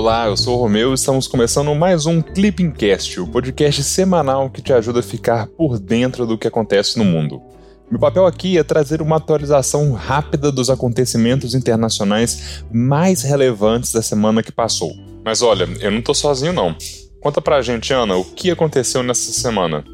Olá, eu sou o Romeu e estamos começando mais um Clippingcast, o podcast semanal que te ajuda a ficar por dentro do que acontece no mundo. Meu papel aqui é trazer uma atualização rápida dos acontecimentos internacionais mais relevantes da semana que passou. Mas olha, eu não tô sozinho não. Conta pra gente, Ana, o que aconteceu nessa semana?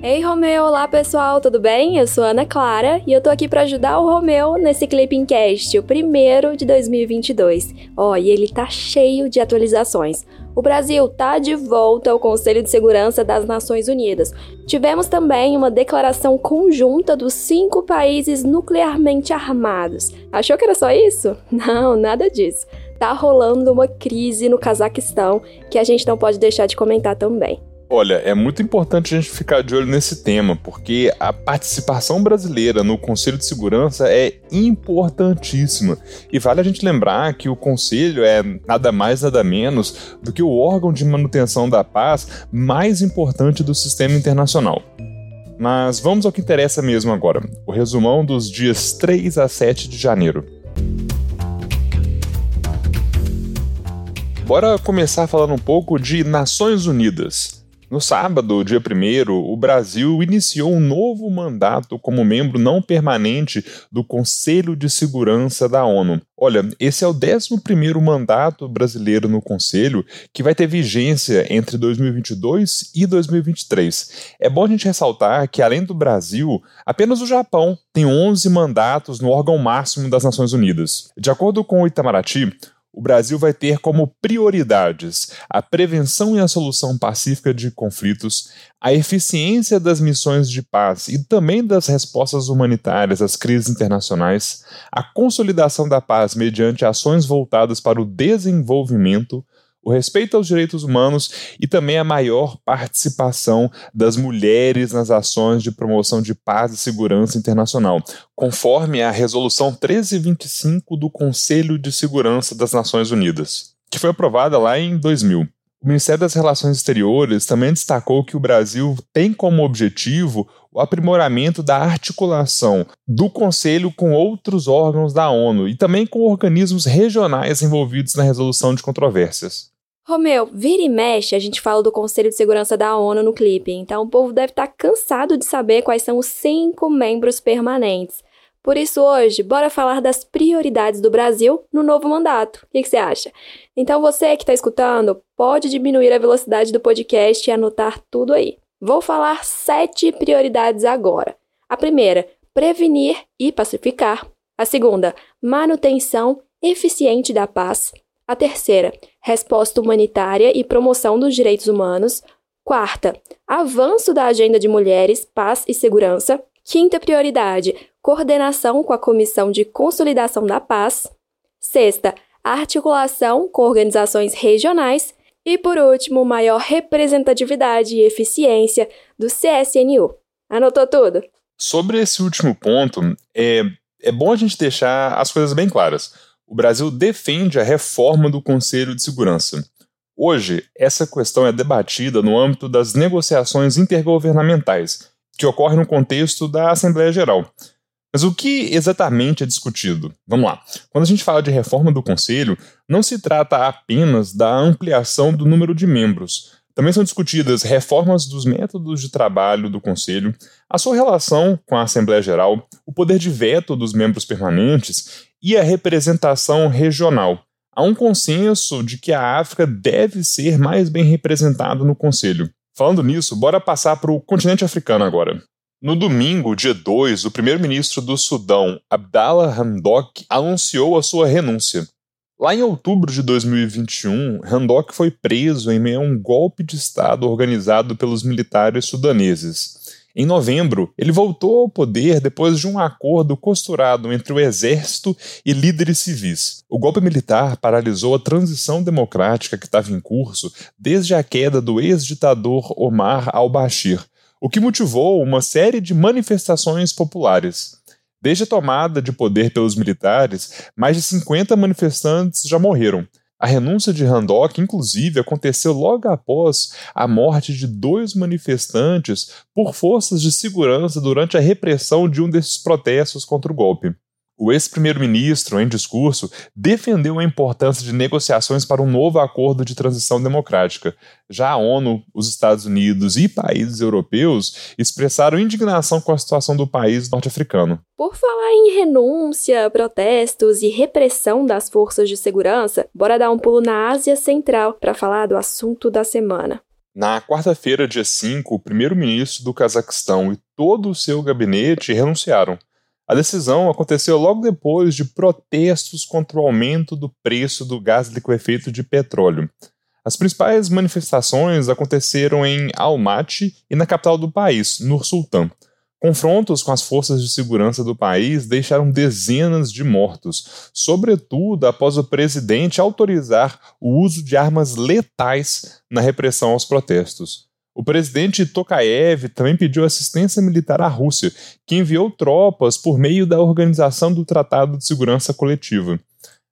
Ei, Romeu! Olá, pessoal, tudo bem? Eu sou Ana Clara e eu tô aqui para ajudar o Romeu nesse Clipping Cast, o primeiro de 2022. Ó, oh, e ele tá cheio de atualizações. O Brasil tá de volta ao Conselho de Segurança das Nações Unidas. Tivemos também uma declaração conjunta dos cinco países nuclearmente armados. Achou que era só isso? Não, nada disso. Tá rolando uma crise no Cazaquistão que a gente não pode deixar de comentar também. Olha, é muito importante a gente ficar de olho nesse tema, porque a participação brasileira no Conselho de Segurança é importantíssima. E vale a gente lembrar que o Conselho é nada mais, nada menos do que o órgão de manutenção da paz mais importante do sistema internacional. Mas vamos ao que interessa mesmo agora: o resumão dos dias 3 a 7 de janeiro. Bora começar falando um pouco de Nações Unidas. No sábado, dia 1, o Brasil iniciou um novo mandato como membro não permanente do Conselho de Segurança da ONU. Olha, esse é o 11 mandato brasileiro no Conselho que vai ter vigência entre 2022 e 2023. É bom a gente ressaltar que, além do Brasil, apenas o Japão tem 11 mandatos no órgão máximo das Nações Unidas. De acordo com o Itamaraty, o Brasil vai ter como prioridades a prevenção e a solução pacífica de conflitos, a eficiência das missões de paz e também das respostas humanitárias às crises internacionais, a consolidação da paz mediante ações voltadas para o desenvolvimento, o respeito aos direitos humanos e também a maior participação das mulheres nas ações de promoção de paz e segurança internacional, conforme a Resolução 1325 do Conselho de Segurança das Nações Unidas, que foi aprovada lá em 2000. O Ministério das Relações Exteriores também destacou que o Brasil tem como objetivo o aprimoramento da articulação do Conselho com outros órgãos da ONU e também com organismos regionais envolvidos na resolução de controvérsias. Romeu, vira e mexe, a gente fala do Conselho de Segurança da ONU no clipe, então o povo deve estar tá cansado de saber quais são os cinco membros permanentes. Por isso, hoje, bora falar das prioridades do Brasil no novo mandato. O que, você acha? Então, você que está escutando, pode diminuir a velocidade do podcast e anotar tudo aí. Vou falar sete prioridades agora. A primeira, prevenir e pacificar. A segunda, manutenção eficiente da paz. A terceira, resposta humanitária e promoção dos direitos humanos. Quarta, avanço da agenda de mulheres, paz e segurança. Quinta prioridade, coordenação com a Comissão de Consolidação da Paz. Sexta, articulação com organizações regionais. E por último, maior representatividade e eficiência do CSNU. Anotou tudo? Sobre esse último ponto, é, é bom a gente deixar as coisas bem claras o Brasil defende a reforma do Conselho de Segurança. Hoje, essa questão é debatida no âmbito das negociações intergovernamentais, que ocorrem no contexto da Assembleia Geral. Mas o que exatamente é discutido? Vamos lá. Quando a gente fala de reforma do Conselho, não se trata apenas da ampliação do número de membros. Também são discutidas reformas dos métodos de trabalho do Conselho, a sua relação com a Assembleia Geral, o poder de veto dos membros permanentes e a representação regional. Há um consenso de que a África deve ser mais bem representada no Conselho. Falando nisso, bora passar para o continente africano agora. No domingo, dia 2, o primeiro-ministro do Sudão, Abdallah Hamdok, anunciou a sua renúncia. Lá em outubro de 2021, Hamdok foi preso em meio a um golpe de Estado organizado pelos militares sudaneses. Em novembro, ele voltou ao poder depois de um acordo costurado entre o exército e líderes civis. O golpe militar paralisou a transição democrática que estava em curso desde a queda do ex-ditador Omar al-Bashir, o que motivou uma série de manifestações populares. Desde a tomada de poder pelos militares, mais de 50 manifestantes já morreram, a renúncia de Handok, inclusive, aconteceu logo após a morte de dois manifestantes por forças de segurança durante a repressão de um desses protestos contra o golpe. O ex-primeiro-ministro, em discurso, defendeu a importância de negociações para um novo acordo de transição democrática. Já a ONU, os Estados Unidos e países europeus expressaram indignação com a situação do país norte-africano. Por falar em renúncia, protestos e repressão das forças de segurança, bora dar um pulo na Ásia Central para falar do assunto da semana. Na quarta-feira, dia 5, o primeiro-ministro do Cazaquistão e todo o seu gabinete renunciaram. A decisão aconteceu logo depois de protestos contra o aumento do preço do gás liquefeito de petróleo. As principais manifestações aconteceram em Almaty e na capital do país, Nur Sultan. Confrontos com as forças de segurança do país deixaram dezenas de mortos, sobretudo após o presidente autorizar o uso de armas letais na repressão aos protestos. O presidente Tokayev também pediu assistência militar à Rússia, que enviou tropas por meio da Organização do Tratado de Segurança Coletiva.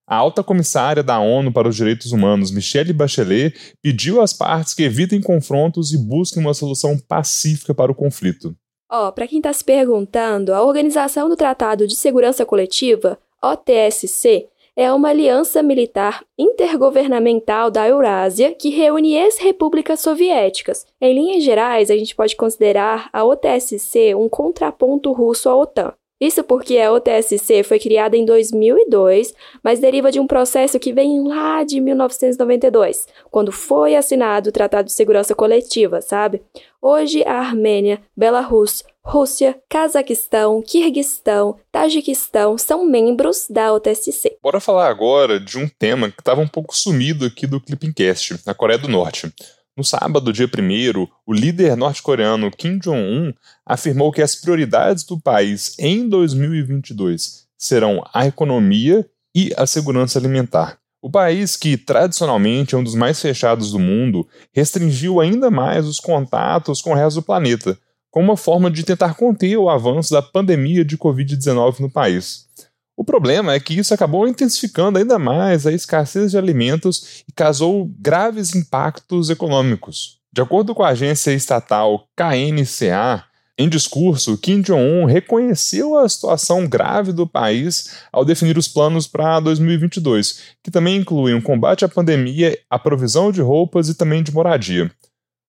A alta comissária da ONU para os Direitos Humanos, Michelle Bachelet, pediu às partes que evitem confrontos e busquem uma solução pacífica para o conflito. Ó, oh, para quem está se perguntando, a Organização do Tratado de Segurança Coletiva, OTSC, é uma aliança militar intergovernamental da Eurásia que reúne ex-repúblicas soviéticas. Em linhas gerais, a gente pode considerar a OTSC um contraponto russo à OTAN. Isso porque a OTSC foi criada em 2002, mas deriva de um processo que vem lá de 1992, quando foi assinado o Tratado de Segurança Coletiva, sabe? Hoje a Armênia, Belarus, Rússia, Cazaquistão, Quirguistão, Tajiquistão são membros da OTSC. Bora falar agora de um tema que estava um pouco sumido aqui do Clippingcast, a Coreia do Norte. No sábado, dia 1, o líder norte-coreano Kim Jong-un afirmou que as prioridades do país em 2022 serão a economia e a segurança alimentar. O país, que tradicionalmente é um dos mais fechados do mundo, restringiu ainda mais os contatos com o resto do planeta, como uma forma de tentar conter o avanço da pandemia de Covid-19 no país. O problema é que isso acabou intensificando ainda mais a escassez de alimentos e causou graves impactos econômicos. De acordo com a agência estatal KNCA, em discurso, Kim Jong-un reconheceu a situação grave do país ao definir os planos para 2022, que também incluem o combate à pandemia, a provisão de roupas e também de moradia.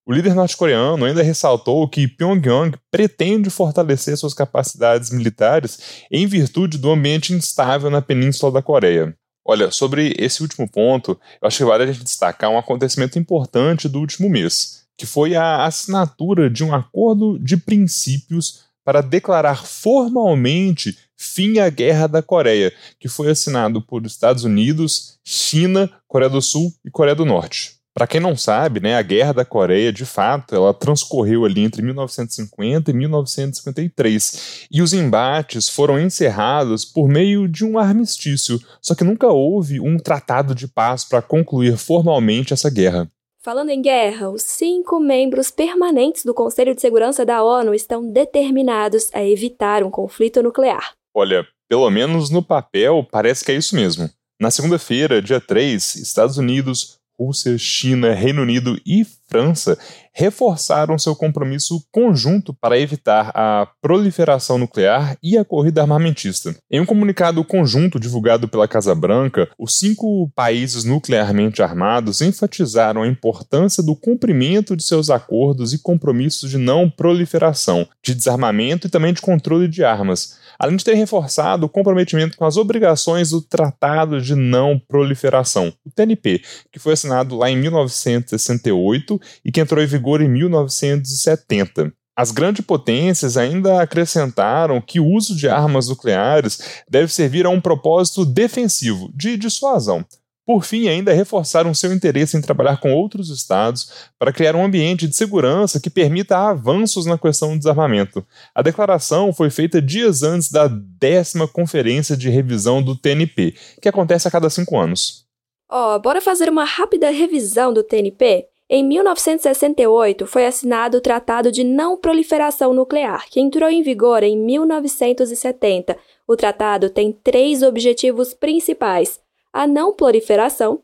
O líder norte-coreano ainda ressaltou que Pyongyang pretende fortalecer suas capacidades militares em virtude do ambiente instável na península da Coreia. Olha, sobre esse último ponto, eu acho que vale a gente destacar um acontecimento importante do último mês, que foi a assinatura de um acordo de princípios para declarar formalmente fim à Guerra da Coreia, que foi assinado por Estados Unidos, China, Coreia do Sul e Coreia do Norte. Para quem não sabe, né, a Guerra da Coreia, de fato, ela transcorreu ali entre 1950 e 1953, e os embates foram encerrados por meio de um armistício, só que nunca houve um tratado de paz para concluir formalmente essa guerra. Falando em guerra, os cinco membros permanentes do Conselho de Segurança da ONU estão determinados a evitar um conflito nuclear. Olha, pelo menos no papel, parece que é isso mesmo. Na segunda-feira, dia 3, Estados Unidos, Rússia, China, Reino Unido e França reforçaram seu compromisso conjunto para evitar a proliferação nuclear e a corrida armamentista. Em um comunicado conjunto divulgado pela Casa Branca, os cinco países nuclearmente armados enfatizaram a importância do cumprimento de seus acordos e compromissos de não proliferação, de desarmamento e também de controle de armas além de ter reforçado o comprometimento com as obrigações do Tratado de Não Proliferação, o TNP, que foi assinado lá em 1968 e que entrou em vigor em 1970. As grandes potências ainda acrescentaram que o uso de armas nucleares deve servir a um propósito defensivo, de dissuasão, por fim, ainda reforçaram seu interesse em trabalhar com outros estados para criar um ambiente de segurança que permita avanços na questão do desarmamento. A declaração foi feita dias antes da décima conferência de revisão do TNP, que acontece a cada cinco anos. Ó, oh, bora fazer uma rápida revisão do TNP? Em 1968, foi assinado o Tratado de Não Proliferação Nuclear, que entrou em vigor em 1970. O tratado tem três objetivos principais: a não proliferação,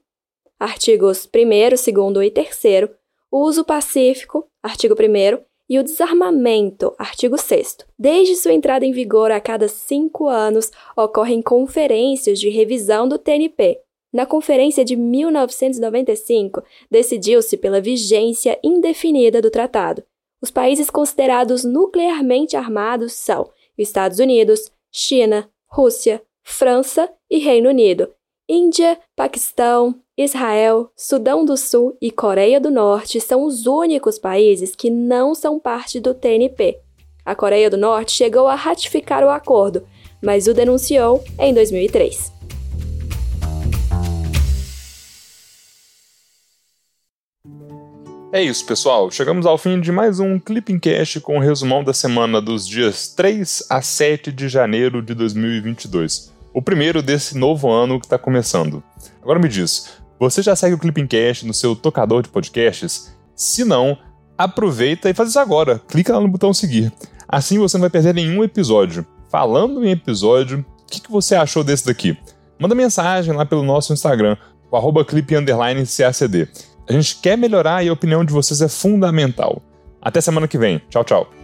artigos 1, 2 e 3, o uso pacífico, artigo 1, e o desarmamento, artigo 6. Desde sua entrada em vigor a cada cinco anos, ocorrem conferências de revisão do TNP. Na conferência de 1995, decidiu-se pela vigência indefinida do tratado. Os países considerados nuclearmente armados são Estados Unidos, China, Rússia, França e Reino Unido, Índia, Paquistão, Israel, Sudão do Sul e Coreia do Norte são os únicos países que não são parte do TNP. A Coreia do Norte chegou a ratificar o acordo, mas o denunciou em 2003. É isso, pessoal. Chegamos ao fim de mais um Clipping Cast com o resumão da semana dos dias 3 a 7 de janeiro de 2022 o primeiro desse novo ano que está começando. Agora me diz, você já segue o Clipping Cast no seu tocador de podcasts? Se não, aproveita e faz isso agora. Clica lá no botão seguir. Assim você não vai perder nenhum episódio. Falando em episódio, o que, que você achou desse daqui? Manda mensagem lá pelo nosso Instagram, o arroba A gente quer melhorar e a opinião de vocês é fundamental. Até semana que vem. Tchau, tchau.